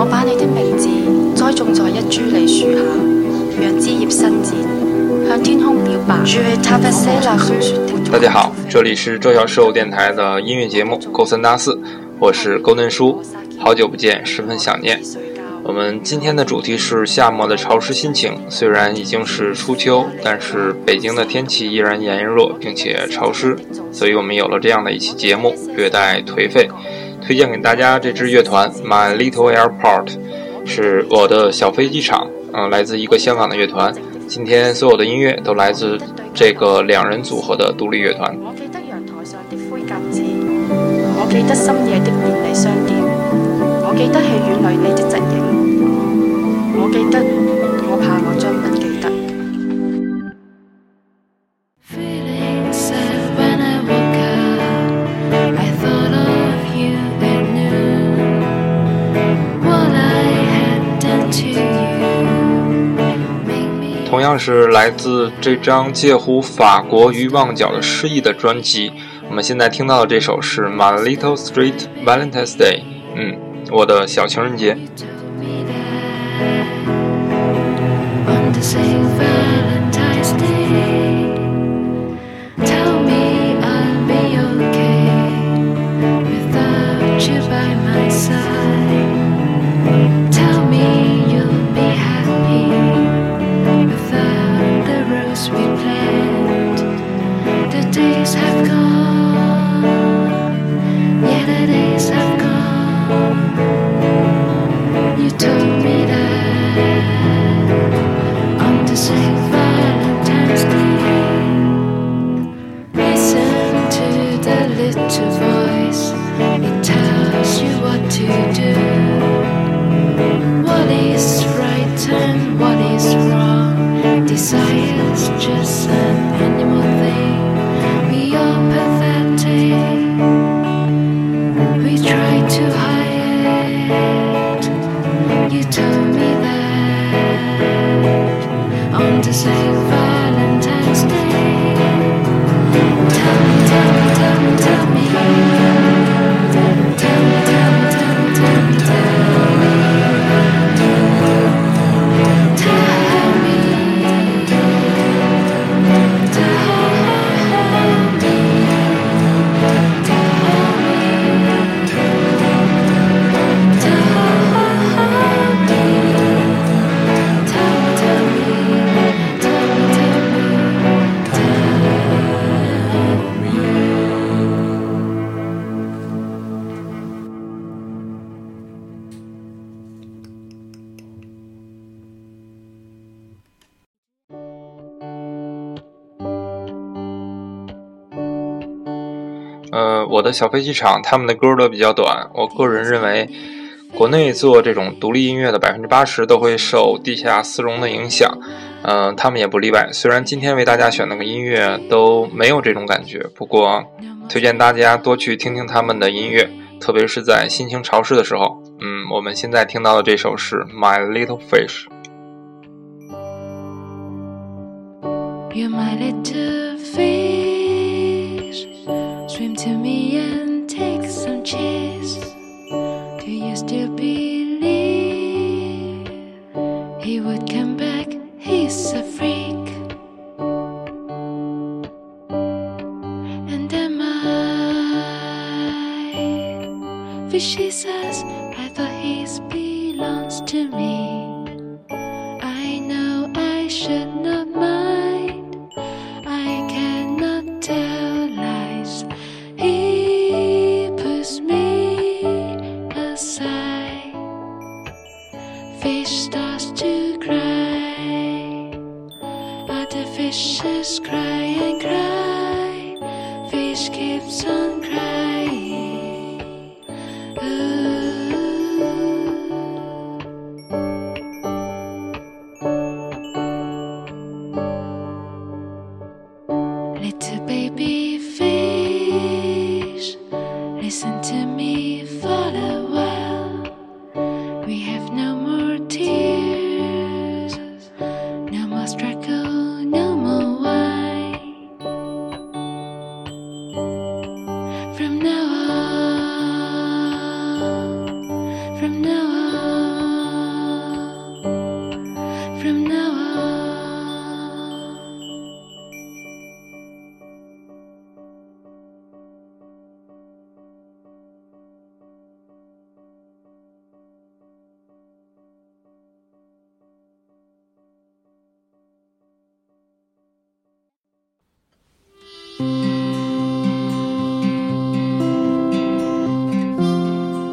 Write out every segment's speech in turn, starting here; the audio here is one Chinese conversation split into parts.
我把你的名字栽种在一株梨树下，让枝叶伸展，向天空表白。大家好，这里是周小兽电台的音乐节目《勾三搭四》，我是勾嫩叔，好久不见，十分想念。我们今天的主题是夏末的潮湿心情。虽然已经是初秋，但是北京的天气依然炎热并且潮湿，所以我们有了这样的一期节目，略带颓废。推荐给大家这支乐团《My Little Airport》，是我的小飞机场。嗯，来自一个香港的乐团。今天所有的音乐都来自这个两人组合的独立乐团。我我我记记记得得得阳台上的的的灰子，深夜便利商店，戏院里你我我怕同样是来自这张《介乎法国与旺角的诗意》的专辑，我们现在听到的这首是《My Little Street Valentine's Day》，嗯，我的小情人节。we planned. The days have gone, yeah, the days have gone. You told me that on the same Valentine's Day. Listen to the little voice, it tells you what to do. What is right and what is wrong? Decide just say. 我的小飞机场》他们的歌都比较短。我个人认为，国内做这种独立音乐的百分之八十都会受地下丝绒的影响，嗯，他们也不例外。虽然今天为大家选的个音乐都没有这种感觉，不过推荐大家多去听听他们的音乐，特别是在心情潮湿的时候。嗯，我们现在听到的这首是《My Little Fish》。You're my to little me. swim fish, still believe he would come back. He's a freak. And am I? Fishy says, I thought he belongs to me. From now on.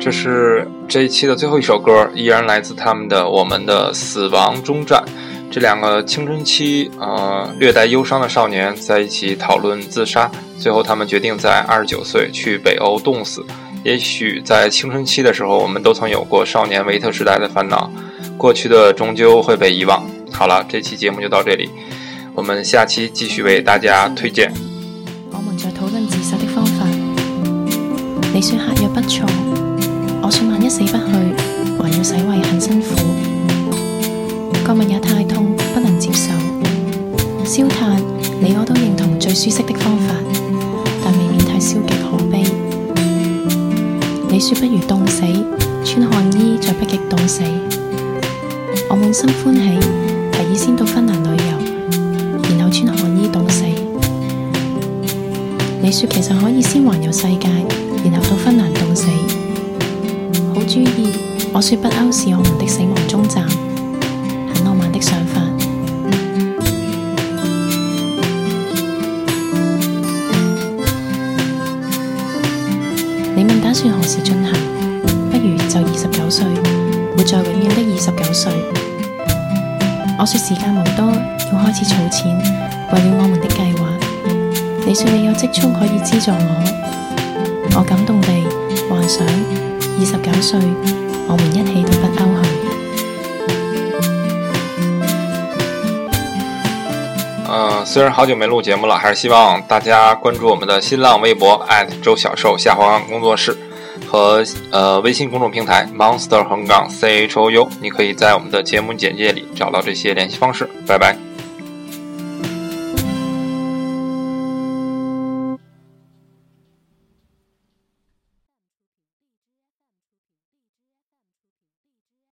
这是这一期的最后一首歌，依然来自他们的《我们的死亡终站》。这两个青春期，呃，略带忧伤的少年在一起讨论自杀，最后他们决定在二十九岁去北欧冻死。也许在青春期的时候，我们都曾有过少年维特时代的烦恼。过去的终究会被遗忘。好了，这期节目就到这里，我们下期继续为大家推荐。我们在讨论自杀的方法，你说客有不错。我说：万一死不去，还要洗胃很辛苦，过敏也太痛，不能接受。烧炭，你我都认同最舒适的方法，但未免太消极可悲。你说不如冻死，穿汗衣在北极冻死。我满心欢喜，提议先到芬兰旅游，然后穿汗衣冻死。你说其实可以先环游世界，然后到芬兰冻死。注意，我说不欧是我们的死亡终站，很浪漫的想法。你问打算何时进行？不如就二十九岁，活在永远的二十九岁。我说时间无多，要开始储钱，为了我们的计划。你说你有积蓄可以资助我，我感动地幻想。二十九岁，我们一起都不欧去。呃，虽然好久没录节目了，还是希望大家关注我们的新浪微博周小寿下滑工作室和呃微信公众平台 Monster 横杠 C H O U。你可以在我们的节目简介里找到这些联系方式。拜拜。